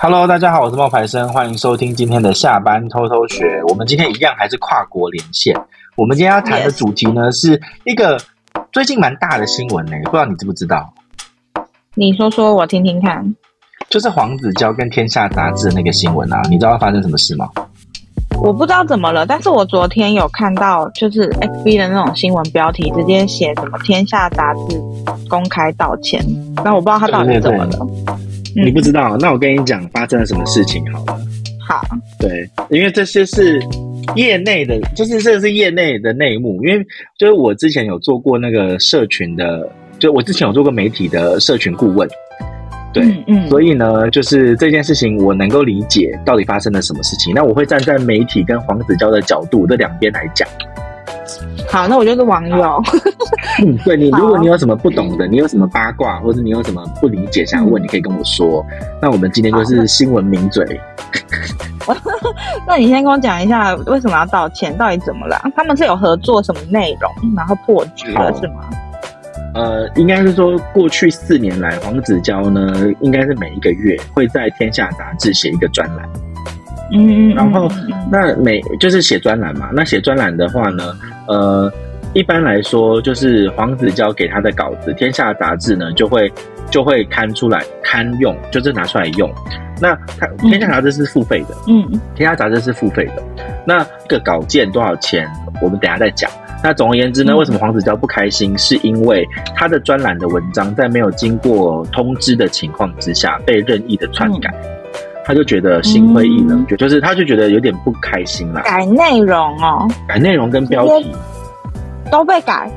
Hello，大家好，我是冒牌生，欢迎收听今天的下班偷偷学。我们今天一样还是跨国连线。我们今天要谈的主题呢.是一个最近蛮大的新闻呢，不知道你知不知道？你说说我听听看。就是黄子佼跟天下杂志的那个新闻啊，你知道发生什么事吗？我不知道怎么了，但是我昨天有看到，就是 FB 的那种新闻标题，直接写什么“天下杂志公开道歉”，但我不知道他到底是怎么了。对对对嗯、你不知道？那我跟你讲发生了什么事情好了。好。对，因为这些是业内的，就是这个是业内的内幕。因为就是我之前有做过那个社群的，就我之前有做过媒体的社群顾问。对，嗯，嗯，所以呢，就是这件事情，我能够理解到底发生了什么事情。那我会站在媒体跟黄子佼的角度这两边来讲。好，那我就是网友。嗯，对你，如果你有什么不懂的，你有什么八卦，或者你有什么不理解想要问，你可以跟我说。那我们今天就是新闻名嘴。那你先跟我讲一下，为什么要道歉？到底怎么了？他们是有合作什么内容，然后破局了是吗？呃，应该是说，过去四年来，黄子佼呢，应该是每一个月会在《天下》杂志写一个专栏。嗯，然后那每就是写专栏嘛。那写专栏的话呢，呃，一般来说就是黄子佼给他的稿子，《天下》杂志呢就会就会刊出来刊用，就是拿出来用。那他《天下》杂志是付费的，嗯，《天下》杂志是付费的。那个稿件多少钱？我们等一下再讲。那总而言之呢，为什么黄子佼不开心？是因为他的专栏的文章在没有经过通知的情况之下被任意的篡改，他就觉得心灰意冷，就就是他就觉得有点不开心了。改内容哦，改内容跟标题都被改，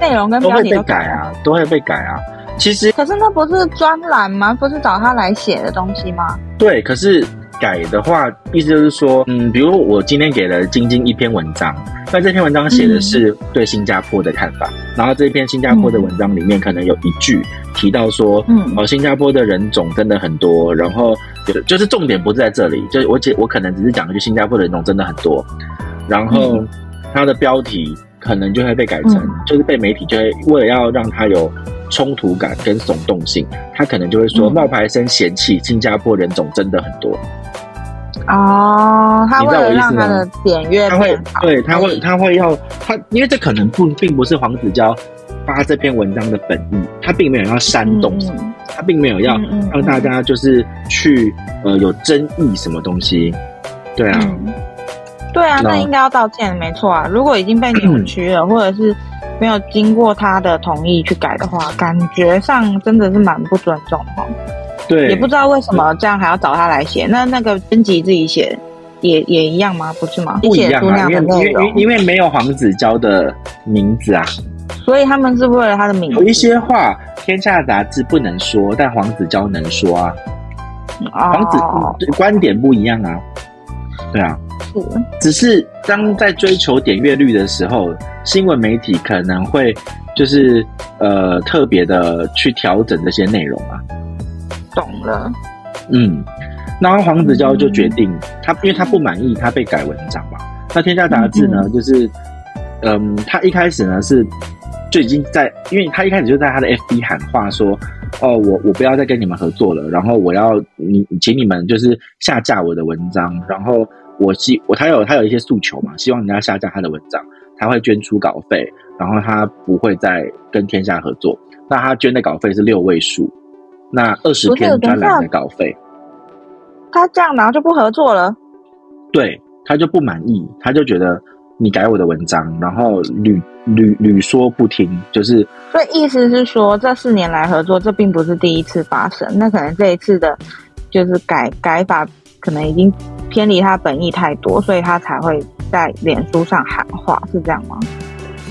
内容跟标题都改啊，都会被改啊。其实可是那不是专栏吗？不是找他来写的东西吗？对，可是。改的话，意思就是说，嗯，比如我今天给了晶晶一篇文章，那这篇文章写的是对新加坡的看法，嗯、然后这篇新加坡的文章里面可能有一句提到说，嗯，哦，新加坡的人种真的很多，然后就就是重点不是在这里，就我我可能只是讲一句新加坡的人种真的很多，然后它的标题可能就会被改成，嗯、就是被媒体就会为了要让它有。冲突感跟耸动性，他可能就会说：“冒牌生嫌弃新加坡人种真的很多。”哦，他为了让他的点阅，他会对他会他会要他，因为这可能不并不是黄子佼发这篇文章的本意，他并没有要煽动什么，嗯、他并没有要让大家就是去呃有争议什么东西，对啊，嗯、对啊，那，那应该要道歉，没错啊。如果已经被扭曲了，或者是。没有经过他的同意去改的话，感觉上真的是蛮不尊重哦。对，也不知道为什么这样还要找他来写。那那个编辑自己写也也一样吗？不是吗？不一样啊，因为因为因为没有黄子佼的名字啊，所以他们是为了他的名字。有一些话天下杂志不能说，但黄子佼能说啊。哦、黄子观点不一样啊，对啊。是，只是当在追求点阅率的时候，新闻媒体可能会就是呃特别的去调整这些内容啊。懂了。嗯，然后黄子佼就决定他，因为他不满意他被改文章嘛。那天下杂志呢，嗯、就是嗯，他一开始呢是就已经在，因为他一开始就在他的 FB 喊话说，哦，我我不要再跟你们合作了，然后我要你请你们就是下架我的文章，然后。我希我他有他有一些诉求嘛，希望人家下架他的文章，他会捐出稿费，然后他不会再跟天下合作。那他捐的稿费是六位数，那二十篇专栏的稿费，他这样然后就不合作了？对，他就不满意，他就觉得你改我的文章，然后屡屡屡说不听，就是。所以意思是说，这四年来合作，这并不是第一次发生，那可能这一次的，就是改改法。可能已经偏离他本意太多，所以他才会在脸书上喊话，是这样吗？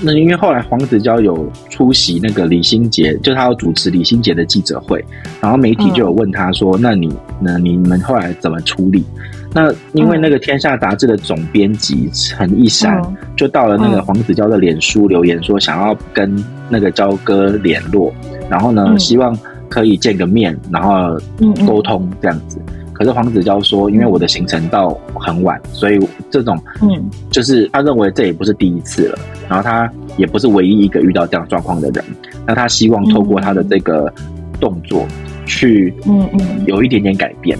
那因为后来黄子佼有出席那个李心洁，就他要主持李心洁的记者会，然后媒体就有问他说：“嗯、那你那你们后来怎么处理？”那因为那个《天下》杂志的总编辑陈一山、嗯、就到了那个黄子佼的脸书留言说，想要跟那个佼哥联络，然后呢，嗯、希望可以见个面，然后沟通这样子。可是黄子佼说，因为我的行程到很晚，所以这种，嗯，就是他认为这也不是第一次了，然后他也不是唯一一个遇到这样状况的人，那他希望透过他的这个动作去，嗯嗯，有一点点改变，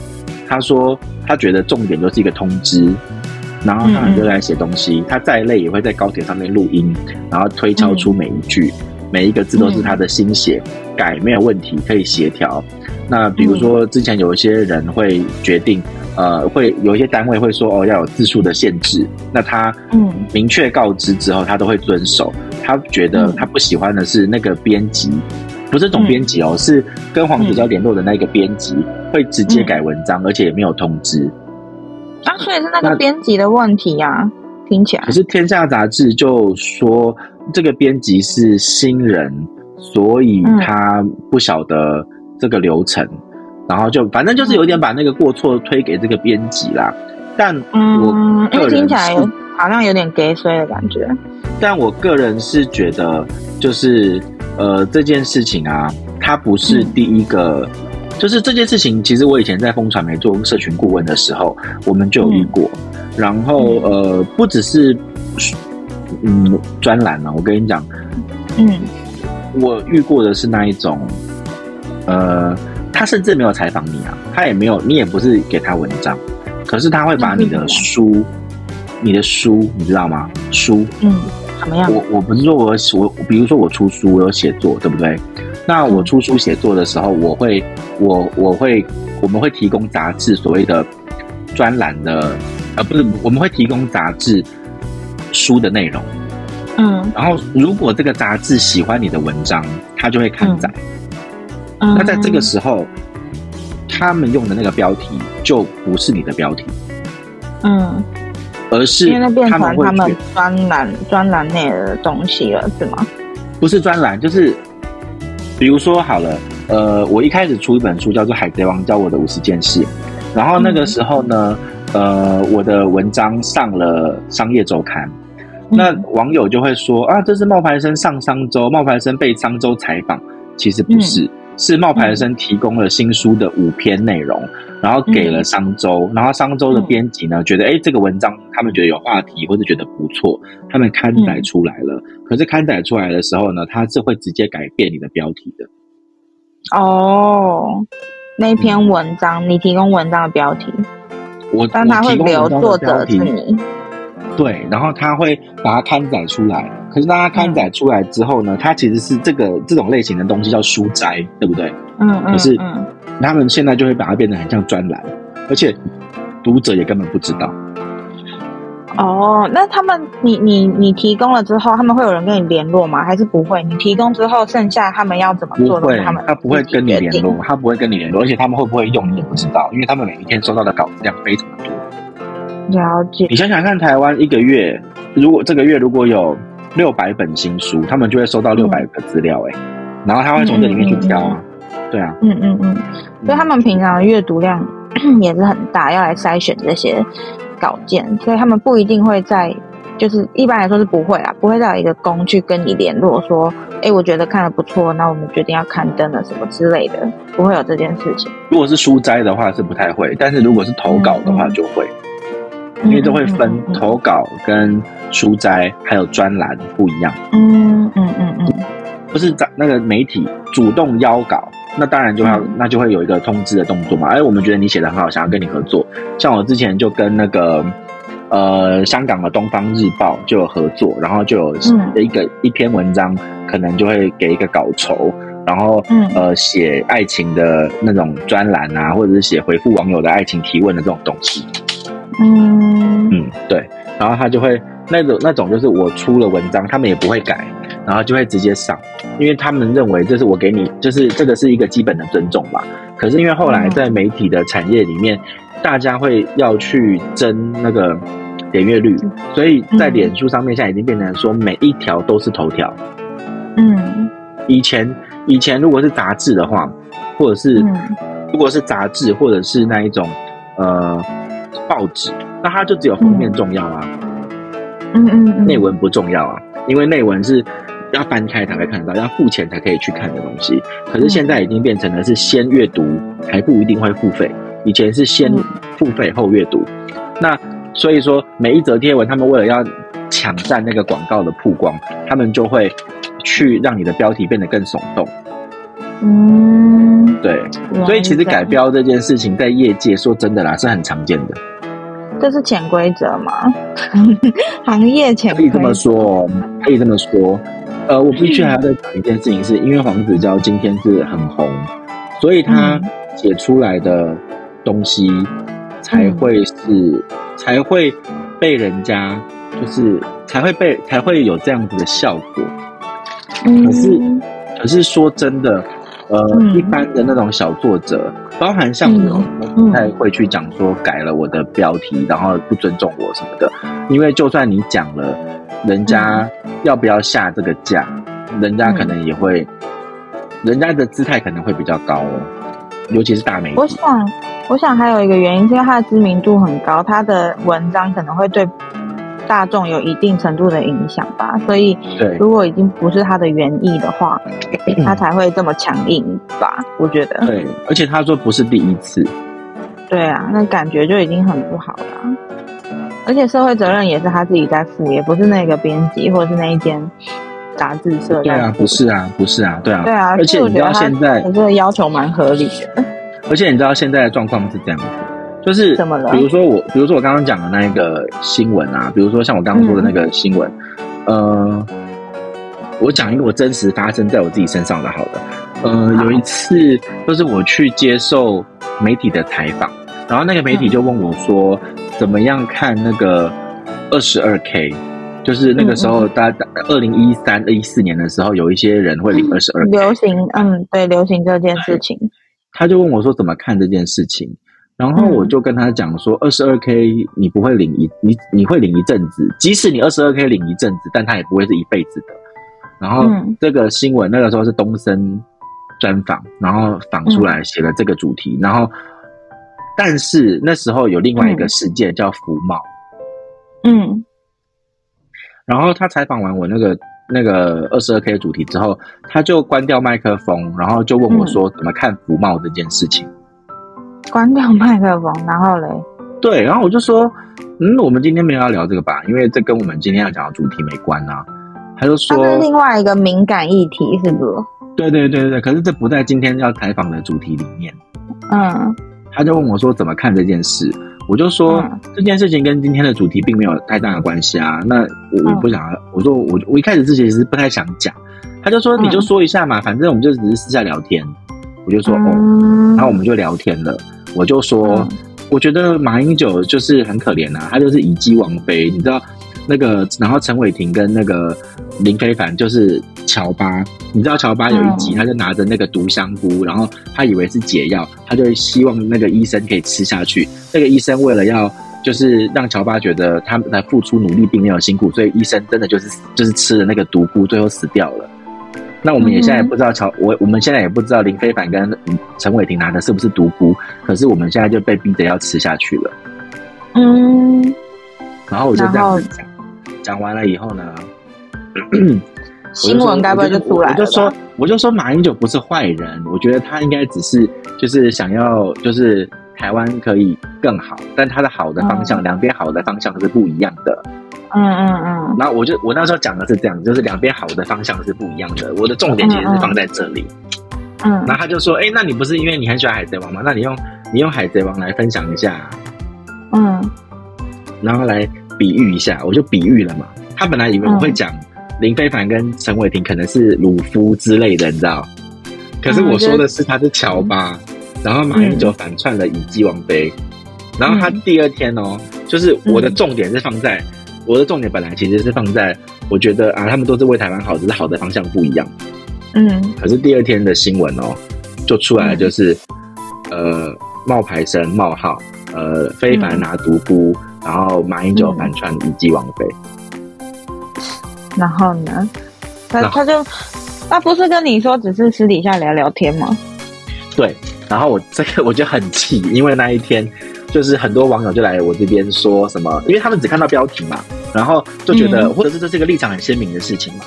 他说他觉得重点就是一个通知，然后他很热爱写东西，嗯、他再累也会在高铁上面录音，然后推敲出每一句，嗯、每一个字都是他的心血，嗯、改没有问题，可以协调。那比如说之前有一些人会决定，呃，会有一些单位会说哦要有字数的限制，那他嗯。明确告知之后，他都会遵守。他觉得他不喜欢的是那个编辑，不是总编辑哦，是跟黄子佼联络的那个编辑会直接改文章，而且也没有通知。啊，所以是那个编辑的问题呀，听起来。可是天下杂志就说这个编辑是新人，所以他不晓得这个流程，然后就反正就是有点把那个过错推给这个编辑啦。但我因为听起来好像有点给衰的感觉。但我个人是觉得，就是呃这件事情啊，它不是第一个，嗯、就是这件事情，其实我以前在风传媒做社群顾问的时候，我们就有遇过。嗯、然后呃，不只是嗯专栏啊，我跟你讲，嗯，我遇过的是那一种，呃，他甚至没有采访你啊，他也没有，你也不是给他文章，可是他会把你的书，你的书，你知道吗？书，嗯。怎么样？我我不是说我我比如说我出书，我有写作，对不对？那我出书写作的时候，我会我我会我们会提供杂志所谓的专栏的，呃，不是，我们会提供杂志书的内容。嗯。然后如果这个杂志喜欢你的文章，他就会刊载。嗯。那在这个时候，他们用的那个标题就不是你的标题。嗯。而是因为那变成他们专栏专栏内的东西了，是吗？不是专栏，就是比如说好了，呃，我一开始出一本书叫做《海贼王教我的五十件事》，然后那个时候呢，呃，我的文章上了商业周刊，那网友就会说啊，这是冒牌生上商周，冒牌生被商周采访，其实不是。嗯是冒牌生提供了新书的五篇内容，然后给了商周，然后商周的编辑呢觉得，哎，这个文章他们觉得有话题或者觉得不错，他们刊载出来了。可是刊载出来的时候呢，他是会直接改变你的标题的。哦，那篇文章你提供文章的标题，我但他会留作者是你。对，然后他会把它刊载出来。可是当他刊载出来之后呢，它其实是这个这种类型的东西叫书斋，对不对？嗯嗯。可是他们现在就会把它变得很像专栏，而且读者也根本不知道。哦，那他们你你你提供了之后，他们会有人跟你联络吗？还是不会？你提供之后，剩下他们要怎么做？不会，他们他不会跟你联络，他不会跟你联络，而且他们会不会用你也不知道，因为他们每一天收到的稿子量非常的多。了解。你想想看，台湾一个月，如果这个月如果有六百本新书，他们就会收到六百个资料，哎，然后他会从这里面去挑啊，对啊，嗯嗯嗯，所以他们平常的阅读量 也是很大，要来筛选这些稿件，所以他们不一定会在，就是一般来说是不会啊，不会再有一个工具跟你联络说，哎，我觉得看得不错，那我们决定要刊登了什么之类的，不会有这件事情。如果是书斋的话是不太会，但是如果是投稿的话就会。因为都会分投稿跟书摘，还有专栏不一样。嗯嗯嗯嗯，不是在那个媒体主动邀稿，那当然就要那就会有一个通知的动作嘛。哎，我们觉得你写的很好，想要跟你合作。像我之前就跟那个呃香港的《东方日报》就有合作，然后就有一个一篇文章，可能就会给一个稿酬，然后呃写爱情的那种专栏啊，或者是写回复网友的爱情提问的这种东西。嗯嗯，对，然后他就会那种那种就是我出了文章，他们也不会改，然后就会直接上，因为他们认为这是我给你，就是这个是一个基本的尊重吧。可是因为后来在媒体的产业里面，嗯、大家会要去争那个点阅率，所以在脸书上面现在已经变成说每一条都是头条。嗯，以前以前如果是杂志的话，或者是、嗯、如果是杂志或者是那一种呃。报纸，那它就只有封面重要啊，嗯嗯，嗯，内文不重要啊，因为内文是要翻开才会看得到，要付钱才可以去看的东西。可是现在已经变成了是先阅读还不一定会付费，以前是先付费后阅读。那所以说每一则贴文，他们为了要抢占那个广告的曝光，他们就会去让你的标题变得更耸动。嗯，对，所以其实改标这件事情在业界说真的啦是很常见的。这是潜规则吗？行业潜规则可以这么说，可以这么说。呃，我必须还要再讲一件事情是，是因为黄子佼今天是很红，所以他写出来的东西才会是、嗯、才会被人家就是才会被才会有这样子的效果。嗯、可是可是说真的，呃，嗯、一般的那种小作者，包含像我，我不太会去讲说改了我的标题，然后不尊重我什么的，因为就算你讲了。人家要不要下这个价？人家可能也会，嗯、人家的姿态可能会比较高哦，尤其是大媒体。我想，我想还有一个原因，是因为他的知名度很高，他的文章可能会对大众有一定程度的影响吧。所以，如果已经不是他的原意的话，他才会这么强硬吧？我觉得。对，而且他说不是第一次。对啊，那感觉就已经很不好了。而且社会责任也是他自己在负，也不是那个编辑或者是那一间杂志社。对啊，不是啊，不是啊，对啊。对啊，而且你知道现在，我觉得要求蛮合理的。而且你知道现在的状况是这样子，就是怎么了？比如说我，比如说我刚刚讲的那一个新闻啊，比如说像我刚刚说的那个新闻，嗯、呃，我讲一个我真实发生在我自己身上的，好的，呃，有一次就是我去接受媒体的采访，然后那个媒体就问我说。嗯怎么样看那个二十二 K？就是那个时候，大概二零一三、一四年的时候，有一些人会领二十二 K。流行，嗯，对，流行这件事情。他就问我说：“怎么看这件事情？”然后我就跟他讲说：“二十二 K 你不会领一，你你会领一阵子，即使你二十二 K 领一阵子，但他也不会是一辈子的。”然后这个新闻那个时候是东森专访，然后访出来写了这个主题，然后。但是那时候有另外一个事件叫福茂，嗯，然后他采访完我那个那个二十二 K 的主题之后，他就关掉麦克风，然后就问我说怎么看福茂这件事情。关掉麦克风，然后嘞？对，然后我就说，嗯，我们今天没有要聊这个吧，因为这跟我们今天要讲的主题没关啊。他就说，另外一个敏感议题，是不是？对对对对，可是这不在今天要采访的主题里面。嗯。他就问我说：“怎么看这件事？”我就说：“嗯、这件事情跟今天的主题并没有太大的关系啊。”那我我不想，嗯、我说我我一开始自己是不太想讲。他就说：“你就说一下嘛，嗯、反正我们就只是私下聊天。”我就说：“哦。嗯”然后我们就聊天了。我就说：“嗯、我觉得马英九就是很可怜啊，他就是以鸡王妃，你知道。”那个，然后陈伟霆跟那个林非凡就是乔巴，你知道乔巴有一集，他就拿着那个毒香菇，然后他以为是解药，他就希望那个医生可以吃下去。那个医生为了要就是让乔巴觉得他们的付出努力并没有辛苦，所以医生真的就是就是吃了那个毒菇，最后死掉了。那我们也现在也不知道乔我我们现在也不知道林非凡跟陈伟霆拿的是不是独菇，可是我们现在就被逼着要吃下去了。嗯，然后我就这样子讲。讲完了以后呢，新闻该不会就出来了？我就说，我就说马英九不是坏人，我觉得他应该只是就是想要就是台湾可以更好，但他的好的方向，两边、嗯、好的方向是不一样的。嗯嗯嗯。然后我就我那时候讲的是这样，就是两边好的方向是不一样的。我的重点其实是放在这里。嗯。然后他就说：“哎、欸，那你不是因为你很喜欢海贼王吗？那你用你用海贼王来分享一下。”嗯。然后来。比喻一下，我就比喻了嘛。他本来以为我会讲林非凡跟陈伟霆可能是鲁夫之类的，你知道？可是我说的是他是乔巴，嗯、然后马英九反串了以鸡王妃。嗯、然后他第二天哦，就是我的重点是放在、嗯、我的重点本来其实是放在，我觉得啊，他们都是为台湾好，只是好的方向不一样。嗯。可是第二天的新闻哦，就出来了，就是、嗯、呃冒牌生冒号，呃非凡拿独孤。嗯然后马英九反串以鸡王妃，然后呢？他他就他不是跟你说只是私底下聊聊天吗？对，然后我这个我就很气，因为那一天就是很多网友就来我这边说什么，因为他们只看到标题嘛，然后就觉得、嗯、或者是这是一个立场很鲜明的事情嘛，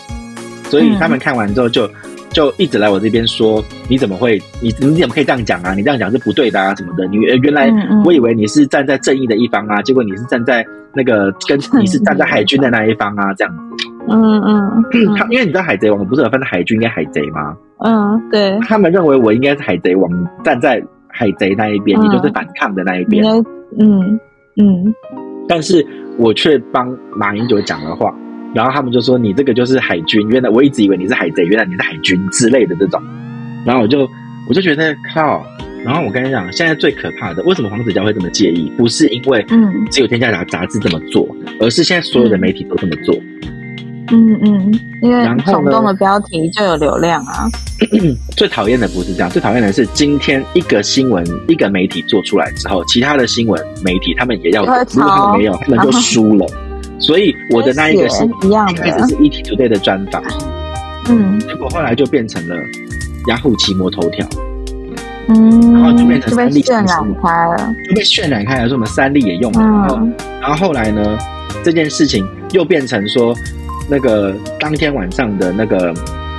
所以他们看完之后就。就一直来我这边说，你怎么会？你你怎么可以这样讲啊？你这样讲是不对的啊，什么的？你原来我以为你是站在正义的一方啊，结果你是站在那个跟你是站在海军的那一方啊，这样子。嗯嗯。他因为你知道海贼王不是有分海军跟海贼吗？嗯，对。他们认为我应该是海贼王，站在海贼那一边，嗯、也就是反抗的那一边。嗯嗯。但是我却帮马英九讲了话，然后他们就说：“你这个就是海军。”原来我一直以为你是海贼，原来你是海军之类的这种。然后我就我就觉得靠。然后我跟你讲，现在最可怕的，为什么黄子佼会这么介意？不是因为嗯，只有天下杂杂志这么做，嗯、而是现在所有的媒体都这么做。嗯嗯嗯，因为耸动的标题就有流量啊。最讨厌的不是这样，最讨厌的是今天一个新闻一个媒体做出来之后，其他的新闻媒体他们也要，如果他们没有，他们就输了。所以我的那一个是一样的，开始是 ETtoday 的专访，嗯，结果后来就变成了雅虎奇摩头条。嗯，然后就变成三立渲染开了，就被渲染开了，说我们三立也用了。嗯、然后，然后后来呢，这件事情又变成说，那个当天晚上的那个、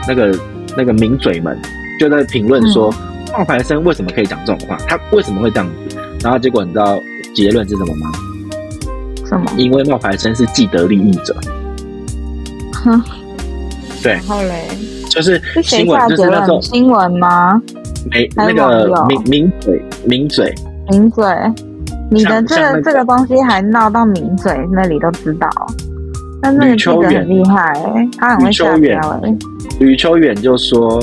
那个、那个名嘴们就在评论说，冒牌生为什么可以讲这种话？他为什么会这样子？然后结果你知道结论是什么吗？什么？因为冒牌生是既得利益者。哼，对。然后嘞，就是新闻，就是那种新闻吗？没那个名名嘴名嘴名嘴，你的这个这个东西还闹到名嘴那里都知道，但那个记者很厉害，他很会下标哎。吕秋远就说，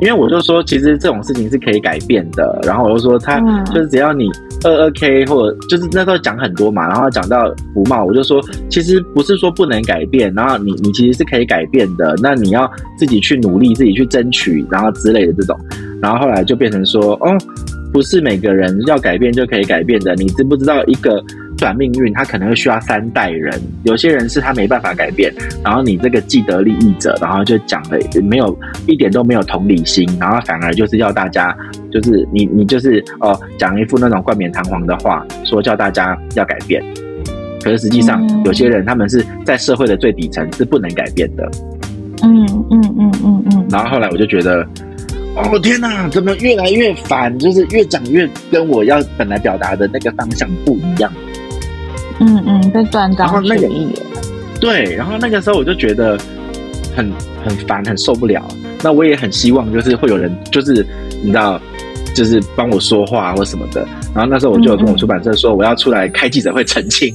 因为我就说，其实这种事情是可以改变的。然后我就说，他就是只要你二二 K 或者就是那时候讲很多嘛，然后讲到服贸，我就说，其实不是说不能改变，然后你你其实是可以改变的。那你要自己去努力，自己去争取，然后之类的这种。然后后来就变成说，哦，不是每个人要改变就可以改变的。你知不知道一个转命运，他可能会需要三代人。有些人是他没办法改变，然后你这个既得利益者，然后就讲了没有一点都没有同理心，然后反而就是要大家，就是你你就是哦讲一副那种冠冕堂皇的话，说叫大家要改变。可是实际上，有些人他们是在社会的最底层是不能改变的。嗯嗯嗯嗯嗯。然后后来我就觉得。哦天哪，怎么越来越烦？就是越讲越跟我要本来表达的那个方向不一样。嗯嗯，被断章取义。对，然后那个时候我就觉得很很烦，很受不了。那我也很希望，就是会有人，就是你知道，就是帮我说话或什么的。然后那时候我就有跟我出版社说，我要出来开记者会澄清。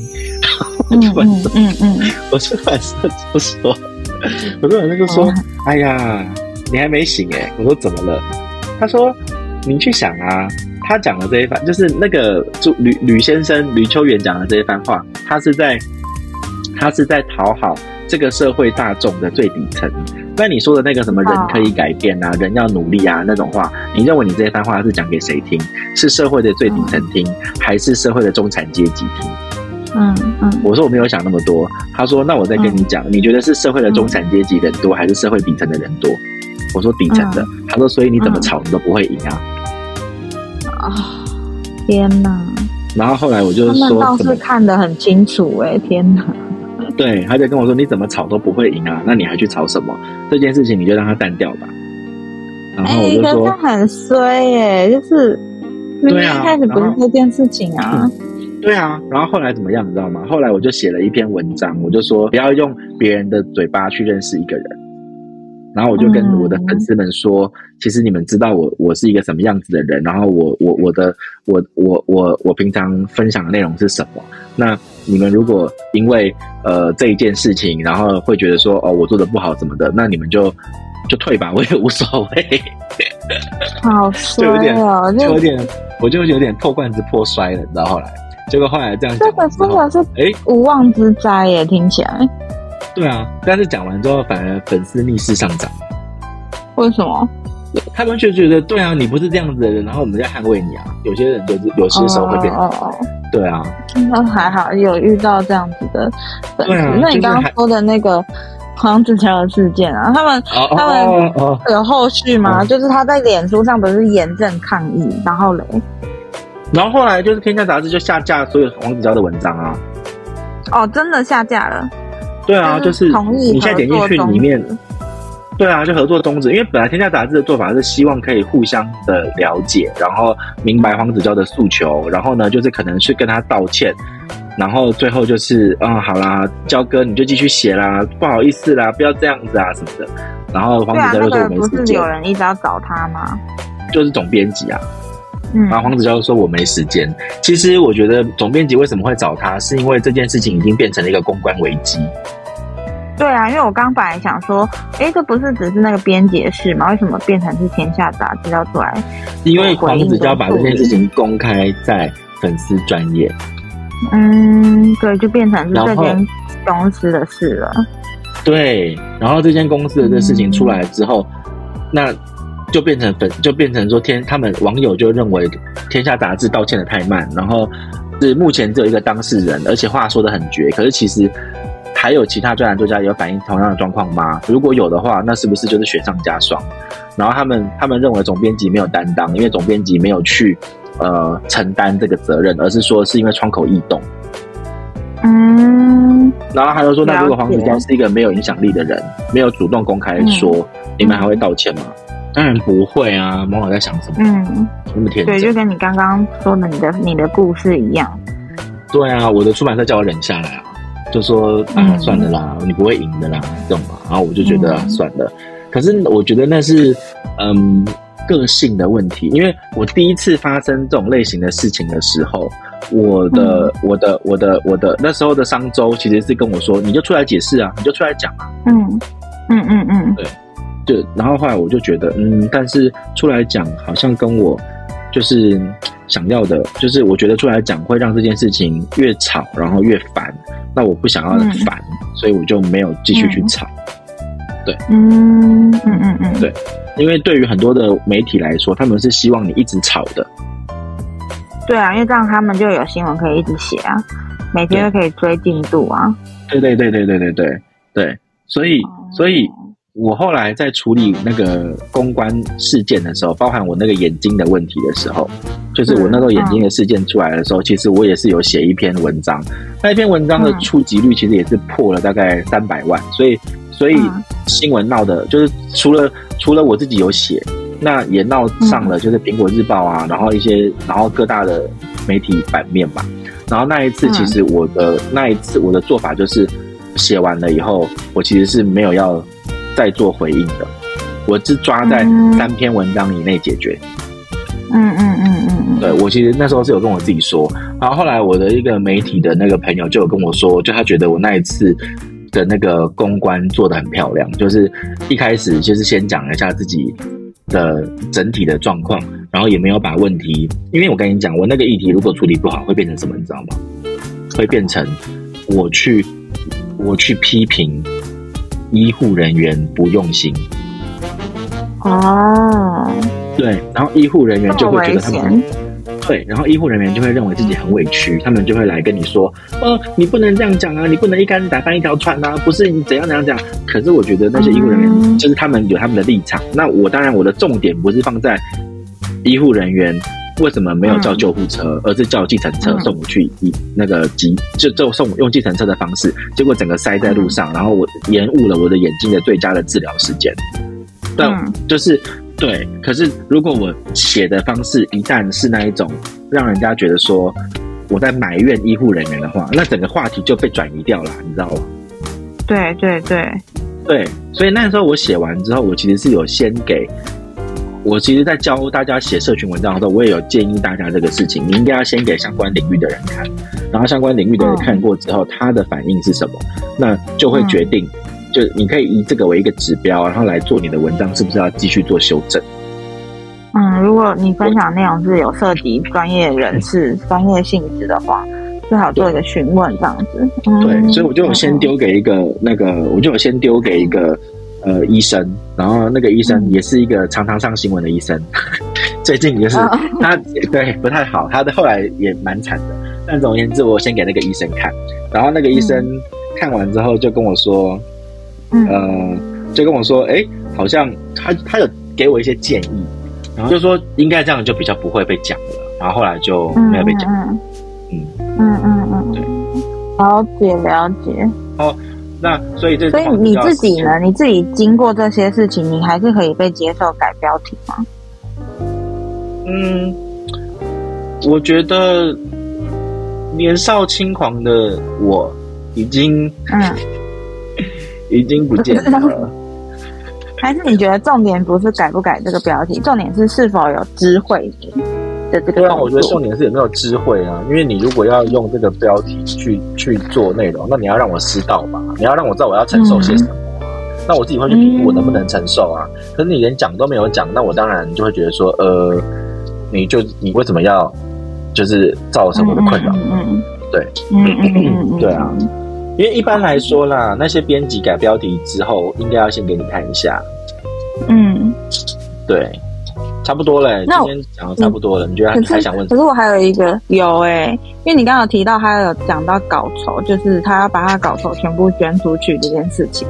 嗯嗯嗯嗯，我出版社就说，我出版社就说，哎呀。你还没醒哎！我说怎么了？他说：“你去想啊，他讲的这一番，就是那个朱吕吕先生吕秋远讲的这一番话，他是在他是在讨好这个社会大众的最底层。那你说的那个什么人可以改变啊，人要努力啊那种话，你认为你这一番话是讲给谁听？是社会的最底层听，还是社会的中产阶级听？”嗯嗯，我说我没有想那么多。他说：“那我再跟你讲，你觉得是社会的中产阶级人多，还是社会底层的人多？”我说底层的，嗯、他说，所以你怎么吵你都不会赢啊！啊、哦，天哪！然后后来我就说，他们倒是看得很清楚哎，天哪！对，他就跟我说，你怎么吵都不会赢啊，那你还去吵什么？这件事情你就让他淡掉吧。然后我就说，他很衰耶，就是明明，一开始不是这件事情啊。对啊，然后后来怎么然后我就跟我的粉丝们说，嗯、其实你们知道我我是一个什么样子的人，然后我我我的我我我我平常分享的内容是什么？那你们如果因为呃这一件事情，然后会觉得说哦我做的不好怎么的，那你们就就退吧，我也无所谓。好衰哦，就有点，我就有点破罐子破摔了，你知道后来，结果后来这样讲，这个真的是哎无妄之灾耶，听起来。对啊，但是讲完之后，反而粉丝逆势上涨。为什么？他们就觉得，对啊，你不是这样子的人，然后我们在捍卫你啊。有些人就是有些时候会变成，哦哦哦对啊。那还好有遇到这样子的粉丝。啊、那你刚刚说的那个黄子佼的事件啊，他们、哦、他们有后续吗？哦、就是他在脸书上不是严正抗议，然后嘞，然后后来就是天下杂志就下架所有黄子佼的文章啊。哦，真的下架了。对啊，就是你现在点进去里面，对啊，就合作宗旨。因为本来天下杂志的做法是希望可以互相的了解，然后明白黄子佼的诉求，然后呢，就是可能去跟他道歉，然后最后就是，嗯，好啦，佼哥你就继续写啦，不好意思啦，不要这样子啊什么的。然后黄子佼就说我没时间。不是有人一直要找他吗？就是总编辑啊。然后黄子佼说我没时间。其实我觉得总编辑为什么会找他，是因为这件事情已经变成了一个公关危机。对啊，因为我刚本来想说，哎，这不是只是那个编辑的事吗？为什么变成是天下杂志要出来？因为黄子佼把这件事情公开在粉丝专业。嗯，对，就变成是这间公司的事了。对，然后这间公司的这事情出来之后，嗯、那就变成粉，就变成说天，他们网友就认为天下杂志道歉的太慢，然后是目前只有一个当事人，而且话说的很绝，可是其实。还有其他专栏作家也有反映同样的状况吗？如果有的话，那是不是就是雪上加霜？然后他们他们认为总编辑没有担当，因为总编辑没有去呃承担这个责任，而是说是因为窗口异动。嗯。然后还有说，那如果黄子佼是一个没有影响力的人，没有主动公开说，嗯、你们还会道歉吗？当然不会啊！某某在想什么？嗯，那么天真。对，就跟你刚刚说的你的你的故事一样。对啊，我的出版社叫我忍下来啊。就说啊，算了啦，你不会赢的啦，这种嘛。然后我就觉得、啊、算了。可是我觉得那是嗯个性的问题，因为我第一次发生这种类型的事情的时候，我的、嗯、我的我的我的那时候的商周其实是跟我说，你就出来解释啊，你就出来讲啊。嗯嗯嗯嗯，对，就然后后来我就觉得嗯，但是出来讲好像跟我就是想要的，就是我觉得出来讲会让这件事情越吵，然后越烦。那我不想要烦，嗯、所以我就没有继续去吵。嗯、对，嗯嗯嗯嗯，对，因为对于很多的媒体来说，他们是希望你一直吵的。对啊，因为这样他们就有新闻可以一直写啊，每天都可以追进度啊。对对对对对对对对，所以所以。我后来在处理那个公关事件的时候，包含我那个眼睛的问题的时候，就是我那时候眼睛的事件出来的时候，其实我也是有写一篇文章。那一篇文章的触及率其实也是破了大概三百万，所以所以新闻闹的，就是除了除了我自己有写，那也闹上了，就是苹果日报啊，然后一些然后各大的媒体版面吧。然后那一次，其实我的那一次我的做法就是写完了以后，我其实是没有要。再做回应的，我是抓在三篇文章以内解决。嗯嗯嗯嗯嗯，嗯，对，我其实那时候是有跟我自己说，然后后来我的一个媒体的那个朋友就有跟我说，就他觉得我那一次的那个公关做的很漂亮，就是一开始就是先讲一下自己的整体的状况，然后也没有把问题，因为我跟你讲，我那个议题如果处理不好，会变成什么，你知道吗？会变成我去我去批评。医护人员不用心哦，对，然后医护人员就会觉得他们对，然后医护人员就会认为自己很委屈，他们就会来跟你说：“哦，你不能这样讲啊，你不能一竿子打翻一条船啊，不是你怎样怎样讲。”可是我觉得那些医护人员就是他们有他们的立场。嗯、那我当然我的重点不是放在医护人员。为什么没有叫救护车，嗯、而是叫计程车送我去医那个急就就送用计程车的方式，结果整个塞在路上，然后我延误了我的眼睛的最佳的治疗时间。但就是对，可是如果我写的方式一旦是那一种让人家觉得说我在埋怨医护人员的话，那整个话题就被转移掉了，你知道吗？对对对对，所以那时候我写完之后，我其实是有先给。我其实，在教大家写社群文章的时候，我也有建议大家这个事情，你应该要先给相关领域的人看，然后相关领域的人看过之后，他的反应是什么，那就会决定，就你可以以这个为一个指标，然后来做你的文章是不是要继续做修正。嗯，如果你分享内容是有涉及专业人士、专业性质的话，最好做一个询问这样子。对，所以我就先丢给一个那个，我就先丢给一个。呃，医生，然后那个医生也是一个常常上新闻的医生，嗯、最近就是他对不太好，他的后来也蛮惨的。但总而言之，我先给那个医生看，然后那个医生看完之后就跟我说，嗯、呃，就跟我说，哎，好像他他有给我一些建议，然后就说应该这样就比较不会被讲了，然后后来就没有被讲。嗯嗯嗯嗯嗯，对，了解了解。哦。那所以这所以你自己呢？你自己经过这些事情，你还是可以被接受改标题吗？嗯，我觉得年少轻狂的我已经嗯 已经不见了。还是你觉得重点不是改不改这个标题，重点是是否有知会的这个？对啊，我觉得重点是有没有智慧啊。因为你如果要用这个标题去去做内容，那你要让我知道吧，你要让我知道我要承受些什么啊。嗯、那我自己会去评估我能不能承受啊。嗯、可是你连讲都没有讲，那我当然就会觉得说，呃，你就你为什么要就是造成我的困扰？嗯，对，嗯嗯嗯嗯，对啊。因为一般来说啦，那些编辑改标题之后，应该要先给你看一下。嗯，对，差不多嘞。今天讲的差不多了，你觉得还还想问？可是我还有一个有哎、欸，因为你刚刚提到他有讲到稿酬，就是他要把他稿酬全部捐出去这件事情，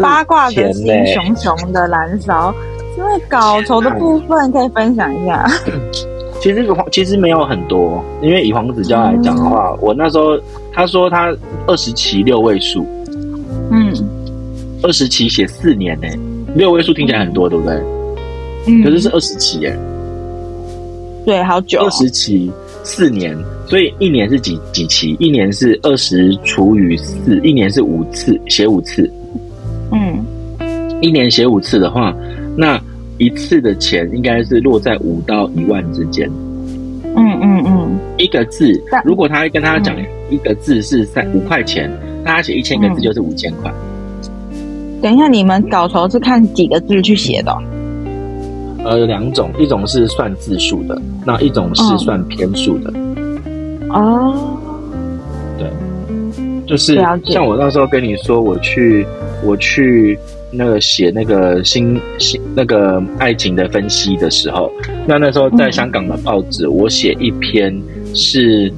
八卦的心熊熊的燃烧。因为稿酬的部分可以分享一下。其实其实没有很多，因为以黄子佼来讲的话，嗯、我那时候他说他二十期六位数，嗯，二十期写四年呢，六位数听起来很多，对不对？嗯，可是是二十期耶，对，好久，二十期四年，所以一年是几几期？一年是二十除以四，一年是五次，写五次，嗯，一年写五次的话，那。一次的钱应该是落在五到一万之间。嗯嗯嗯，一个字，如果他跟他讲一个字是三五块钱，那他写一千个字就是五千块。等一下，你们稿酬是看几个字去写的哦？呃，有两种，一种是算字数的，那一种是算篇数的。哦，对，就是像我那时候跟你说，我去，我去。那个写那个新新那个爱情的分析的时候，那那时候在香港的报纸，我写一篇是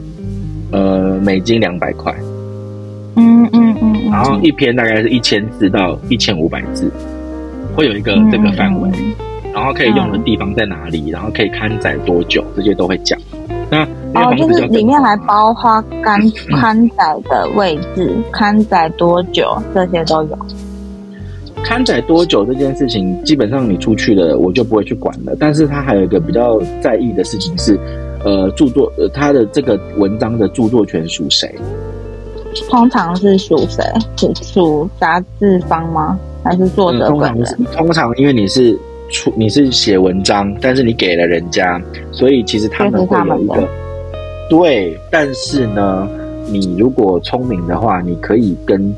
呃美金两百块，嗯嗯嗯，然后一篇大概是一千字到一千五百字，会有一个这个范围，然后可以用的地方在哪里，然后可以刊载多久，这些都会讲。那哦，就是里面还包括刊刊载的位置、刊载多久，这些都有。刊载多久这件事情，基本上你出去了，我就不会去管了。但是它还有一个比较在意的事情是，呃，著作，呃，他的这个文章的著作权属谁？通常是属谁？属属杂志方吗？还是作者本人？嗯，通常，通常因为你是出，你是写文章，但是你给了人家，所以其实他们会有一个对。但是呢，你如果聪明的话，你可以跟。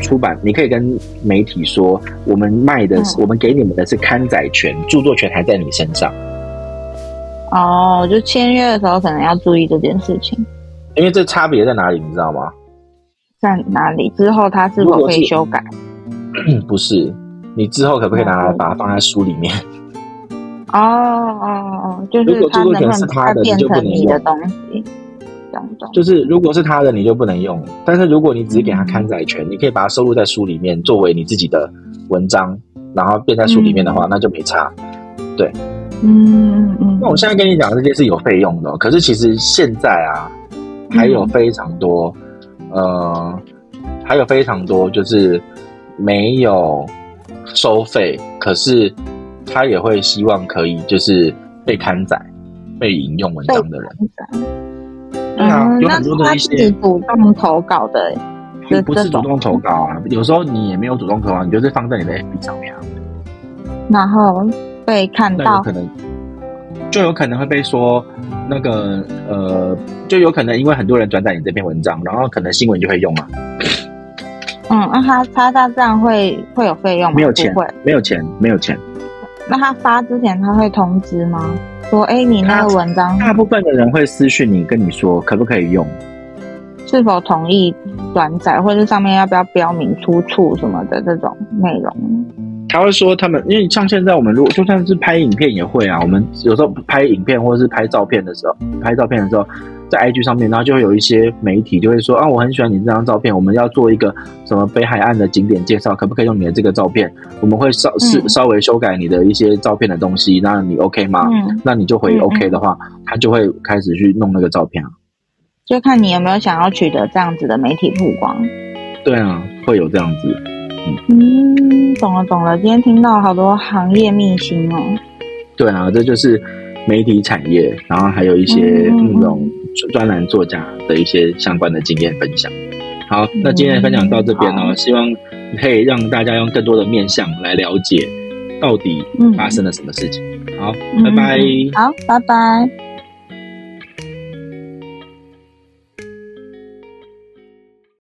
出版，你可以跟媒体说，我们卖的是，嗯、我们给你们的是刊载权，著作权还在你身上。哦，就签约的时候可能要注意这件事情。因为这差别在哪里，你知道吗？在哪里？之后他是否可以修改？不是，你之后可不可以拿来把它放在书里面？哦哦哦，就是如果著作权是他的，你就不能用的东西。就是，如果是他的，你就不能用；但是如果你只是给他刊载权，嗯、你可以把它收录在书里面，作为你自己的文章，然后变在书里面的话，嗯、那就没差。对，嗯嗯嗯。那我现在跟你讲的这些是有费用的，可是其实现在啊，还有非常多，嗯、呃，还有非常多，就是没有收费，可是他也会希望可以就是被刊载、被引用文章的人。对啊，嗯、有很多的一些主动投稿的，就不是主动投稿啊。有时候你也没有主动投稿，你就是放在你的 FB 上面啊。然后被看到，可能就有可能会被说那个呃，就有可能因为很多人转载你这篇文章，然后可能新闻就会用嘛。嗯，那他他他这样会会有费用吗？没有钱，会没有钱，没有钱。那他发之前他会通知吗？说，哎、欸，你那个文章，大部分的人会私讯你，跟你说可不可以用，是否同意转载，或者上面要不要标明出处什么的这种内容。他会说他们，因为像现在我们如果就算是拍影片也会啊，我们有时候拍影片或者是拍照片的时候，拍照片的时候。在 IG 上面，然后就会有一些媒体就会说啊，我很喜欢你这张照片，我们要做一个什么北海岸的景点介绍，可不可以用你的这个照片？我们会稍是、嗯、稍微修改你的一些照片的东西，那你 OK 吗？嗯、那你就回 OK 的话，他就会开始去弄那个照片啊。就看你有没有想要取得这样子的媒体曝光。对啊，会有这样子。嗯，嗯，懂了懂了，今天听到好多行业秘辛哦。对啊，这就是媒体产业，然后还有一些那种。嗯专栏作家的一些相关的经验分享。好，那今天的分享到这边呢，嗯、希望可以让大家用更多的面向来了解到底发生了什么事情。好，嗯、拜拜。好，拜拜。